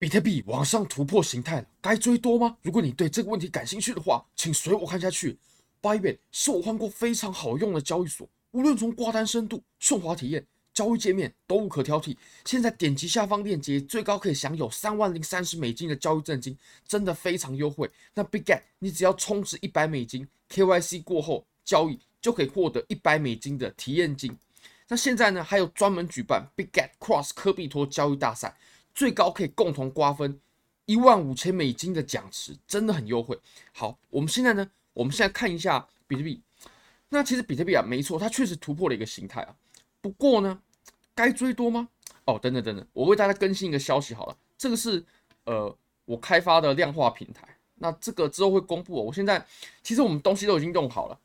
比特币往上突破形态了，该追多吗？如果你对这个问题感兴趣的话，请随我看下去。Bybit 是我换过非常好用的交易所，无论从挂单深度、顺滑体验、交易界面都无可挑剔。现在点击下方链接，最高可以享有三万零三十美金的交易赠金，真的非常优惠。那 Bitget 你只要充值一百美金，KYC 过后交易就可以获得一百美金的体验金。那现在呢，还有专门举办 Bitget Cross 科比托交易大赛。最高可以共同瓜分一万五千美金的奖池，真的很优惠。好，我们现在呢，我们现在看一下比特币。那其实比特币啊，没错，它确实突破了一个形态啊。不过呢，该追多吗？哦，等等等等，我为大家更新一个消息好了。这个是呃我开发的量化平台，那这个之后会公布。我现在其实我们东西都已经用好了，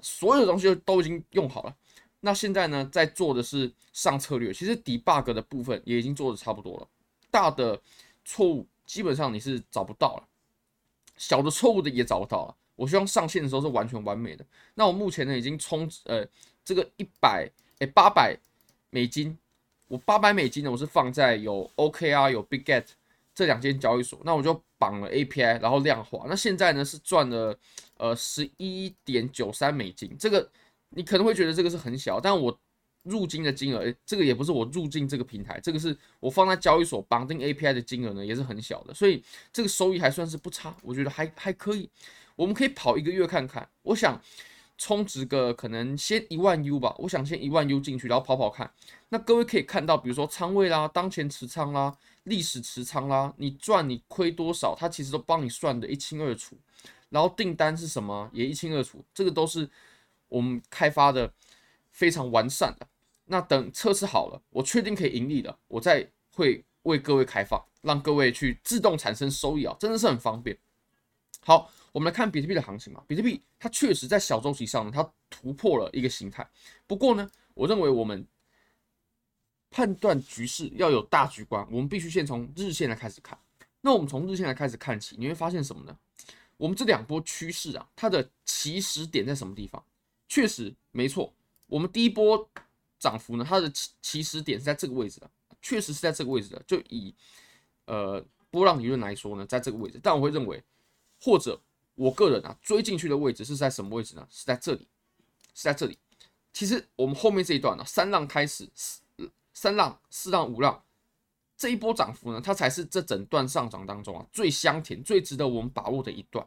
所有的东西都已经用好了。那现在呢，在做的是上策略，其实 debug 的部分也已经做的差不多了。大的错误基本上你是找不到了，小的错误的也找不到了。我希望上线的时候是完全完美的。那我目前呢已经充呃这个一百哎八百美金，我八百美金呢我是放在有 OKR 有 BigGet 这两间交易所，那我就绑了 API 然后量化。那现在呢是赚了呃十一点九三美金，这个你可能会觉得这个是很小，但我。入金的金额，诶，这个也不是我入金这个平台，这个是我放在交易所绑定 API 的金额呢，也是很小的，所以这个收益还算是不差，我觉得还还可以。我们可以跑一个月看看，我想充值个可能先一万 U 吧，我想先一万 U 进去，然后跑跑看。那各位可以看到，比如说仓位啦、当前持仓啦、历史持仓啦，你赚你亏多少，它其实都帮你算得一清二楚。然后订单是什么也一清二楚，这个都是我们开发的非常完善的。那等测试好了，我确定可以盈利了，我再会为各位开放，让各位去自动产生收益啊，真的是很方便。好，我们来看比特币的行情嘛。比特币它确实在小周期上呢，它突破了一个形态。不过呢，我认为我们判断局势要有大局观，我们必须先从日线来开始看。那我们从日线来开始看起，你会发现什么呢？我们这两波趋势啊，它的起始点在什么地方？确实没错，我们第一波。涨幅呢？它的起起始点是在这个位置的，确实是在这个位置的。就以呃波浪理论来说呢，在这个位置。但我会认为，或者我个人啊追进去的位置是在什么位置呢？是在这里，是在这里。其实我们后面这一段呢、啊，三浪开始，三浪、四浪、五浪这一波涨幅呢，它才是这整段上涨当中啊最香甜、最值得我们把握的一段。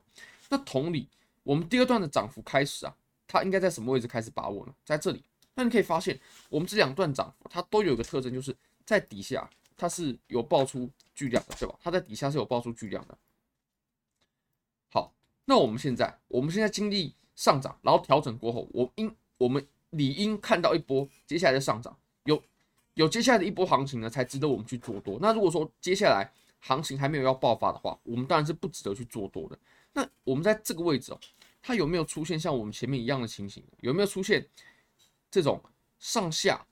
那同理，我们第二段的涨幅开始啊，它应该在什么位置开始把握呢？在这里。那你可以发现，我们这两段涨它都有一个特征，就是在底下它是有爆出巨量的，对吧？它在底下是有爆出巨量的。好，那我们现在，我们现在经历上涨，然后调整过后，我应我们理应看到一波接下来的上涨，有有接下来的一波行情呢，才值得我们去做多。那如果说接下来行情还没有要爆发的话，我们当然是不值得去做多的。那我们在这个位置哦，它有没有出现像我们前面一样的情形？有没有出现？这种上下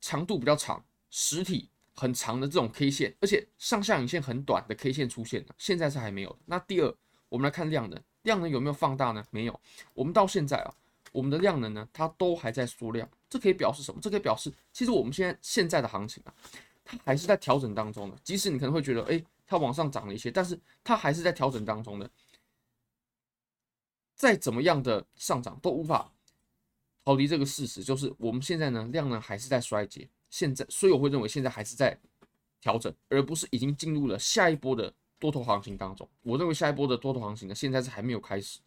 长度比较长、实体很长的这种 K 线，而且上下影线很短的 K 线出现了，现在是还没有。那第二，我们来看量能，量能有没有放大呢？没有。我们到现在啊，我们的量能呢，它都还在缩量，这可以表示什么？这可以表示，其实我们现在现在的行情啊，它还是在调整当中的。即使你可能会觉得，哎，它往上涨了一些，但是它还是在调整当中的。再怎么样的上涨都无法。逃离这个事实，就是我们现在呢，量呢还是在衰竭，现在，所以我会认为现在还是在调整，而不是已经进入了下一波的多头行情当中。我认为下一波的多头行情呢，现在是还没有开始。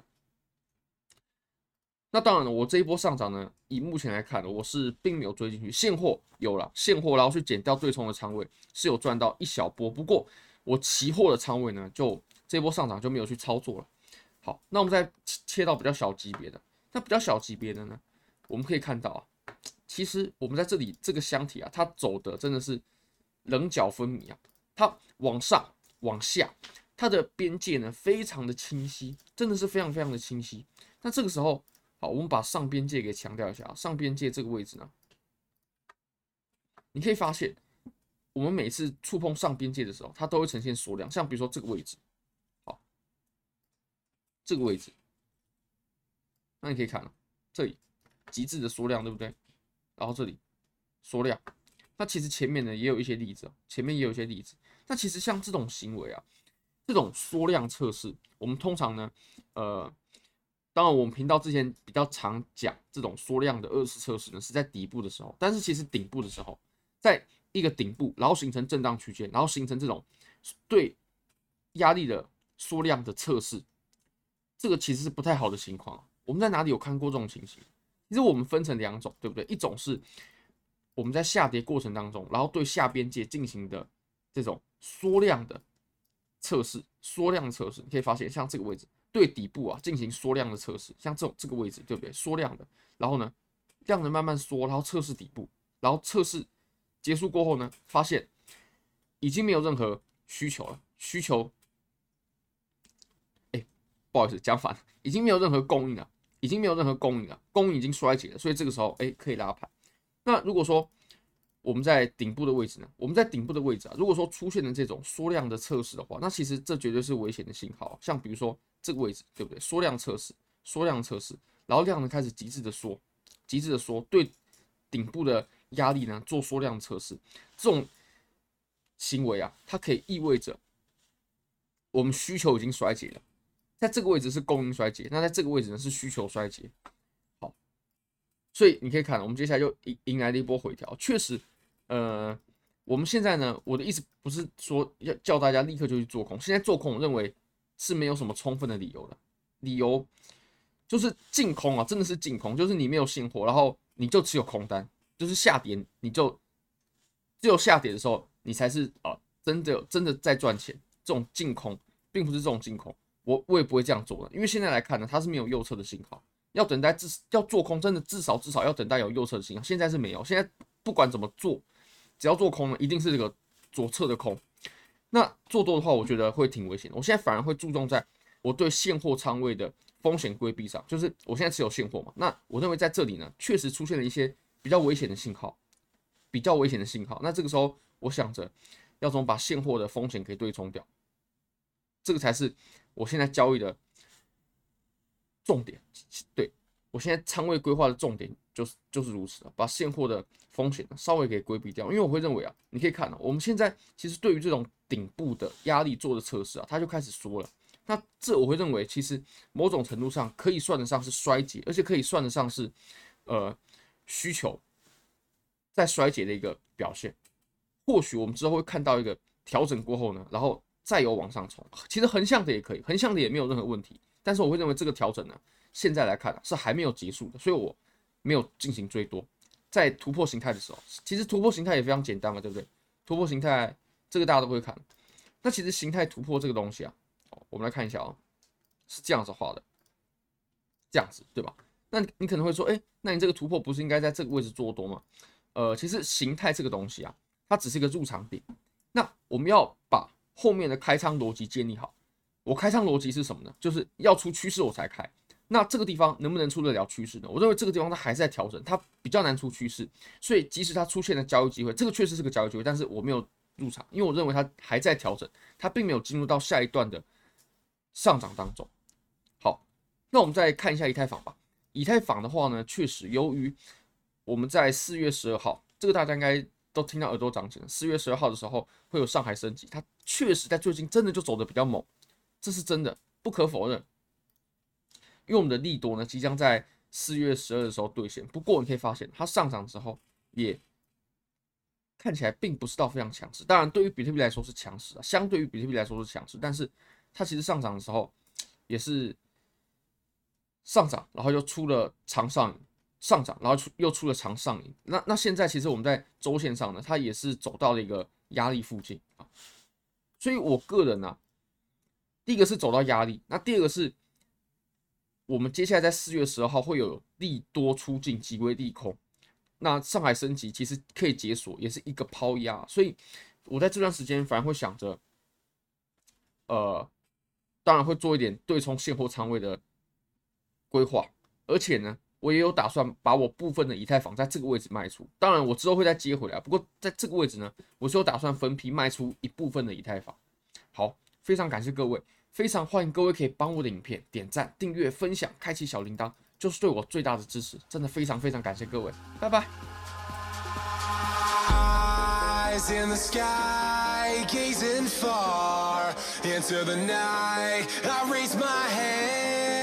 那当然了，我这一波上涨呢，以目前来看呢，我是并没有追进去，现货有了现货，然后去减掉对冲的仓位，是有赚到一小波。不过我期货的仓位呢，就这一波上涨就没有去操作了。好，那我们再切到比较小级别的，那比较小级别的呢？我们可以看到啊，其实我们在这里这个箱体啊，它走的真的是棱角分明啊，它往上往下，它的边界呢非常的清晰，真的是非常非常的清晰。那这个时候，好，我们把上边界给强调一下啊，上边界这个位置呢，你可以发现，我们每次触碰上边界的时候，它都会呈现缩量，像比如说这个位置，好，这个位置，那你可以看了这里。极致的缩量，对不对？然后这里缩量，那其实前面呢也有一些例子，前面也有一些例子。那其实像这种行为啊，这种缩量测试，我们通常呢，呃，当然我们频道之前比较常讲这种缩量的二次测试呢，是在底部的时候。但是其实顶部的时候，在一个顶部，然后形成震荡区间，然后形成这种对压力的缩量的测试，这个其实是不太好的情况。我们在哪里有看过这种情形？其实我们分成两种，对不对？一种是我们在下跌过程当中，然后对下边界进行的这种缩量的测试，缩量测试，你可以发现像这个位置对底部啊进行缩量的测试，像这种这个位置，对不对？缩量的，然后呢，量能慢慢缩，然后测试底部，然后测试结束过后呢，发现已经没有任何需求了，需求，哎，不好意思，讲反了，已经没有任何供应了。已经没有任何供应了，供应已经衰竭了，所以这个时候，哎，可以拉盘。那如果说我们在顶部的位置呢？我们在顶部的位置啊，如果说出现了这种缩量的测试的话，那其实这绝对是危险的信号。像比如说这个位置，对不对？缩量测试，缩量测试，然后量能开始极致的缩，极致的缩，对顶部的压力呢做缩量测试，这种行为啊，它可以意味着我们需求已经衰竭了。在这个位置是供应衰竭，那在这个位置呢是需求衰竭。好，所以你可以看，我们接下来就迎迎来了一波回调。确实，呃，我们现在呢，我的意思不是说要叫大家立刻就去做空。现在做空，我认为是没有什么充分的理由的。理由就是净空啊，真的是净空，就是你没有现货，然后你就只有空单，就是下跌你就只有下跌的时候，你才是啊真的真的在赚钱。这种净空并不是这种净空。我我也不会这样做的，因为现在来看呢，它是没有右侧的信号，要等待至要做空，真的至少至少要等待有右侧的信号，现在是没有。现在不管怎么做，只要做空呢，一定是这个左侧的空。那做多的话，我觉得会挺危险的。我现在反而会注重在我对现货仓位的风险规避上，就是我现在持有现货嘛。那我认为在这里呢，确实出现了一些比较危险的信号，比较危险的信号。那这个时候，我想着要怎么把现货的风险给对冲掉，这个才是。我现在交易的重点，对，我现在仓位规划的重点就是就是如此了，把现货的风险稍微给规避掉。因为我会认为啊，你可以看啊，我们现在其实对于这种顶部的压力做的测试啊，它就开始缩了。那这我会认为，其实某种程度上可以算得上是衰竭，而且可以算得上是呃需求在衰竭的一个表现。或许我们之后会看到一个调整过后呢，然后。再有往上冲，其实横向的也可以，横向的也没有任何问题。但是我会认为这个调整呢，现在来看是还没有结束的，所以我没有进行追多。在突破形态的时候，其实突破形态也非常简单嘛，对不对？突破形态这个大家都会看。那其实形态突破这个东西啊，我们来看一下啊，是这样子画的，这样子对吧？那你可能会说，哎，那你这个突破不是应该在这个位置做多吗？呃，其实形态这个东西啊，它只是一个入场点。那我们要后面的开仓逻辑建立好，我开仓逻辑是什么呢？就是要出趋势我才开。那这个地方能不能出得了趋势呢？我认为这个地方它还是在调整，它比较难出趋势。所以即使它出现了交易机会，这个确实是个交易机会，但是我没有入场，因为我认为它还在调整，它并没有进入到下一段的上涨当中。好，那我们再看一下以太坊吧。以太坊的话呢，确实由于我们在四月十二号，这个大家应该。都听到耳朵长茧了。四月十二号的时候会有上海升级，它确实在最近真的就走的比较猛，这是真的，不可否认。因为我们的利多呢，即将在四月十二的时候兑现。不过你可以发现，它上涨之后也看起来并不是到非常强势。当然，对于比特币来说是强势啊，相对于比特币来说是强势，但是它其实上涨的时候也是上涨，然后又出了长上影。上涨，然后出又出了长上影，那那现在其实我们在周线上呢，它也是走到了一个压力附近啊，所以我个人呢、啊，第一个是走到压力，那第二个是我们接下来在四月十二号会有利多出尽，即为利空，那上海升级其实可以解锁，也是一个抛压，所以我在这段时间反而会想着，呃，当然会做一点对冲现货仓位的规划，而且呢。我也有打算把我部分的以太坊在这个位置卖出，当然我之后会再接回来。不过在这个位置呢，我是有打算分批卖出一部分的以太坊。好，非常感谢各位，非常欢迎各位可以帮我的影片点赞、订阅、分享、开启小铃铛，就是对我最大的支持。真的非常非常感谢各位，拜拜。Eyes in the sky, gazing far into the night. I raise my hand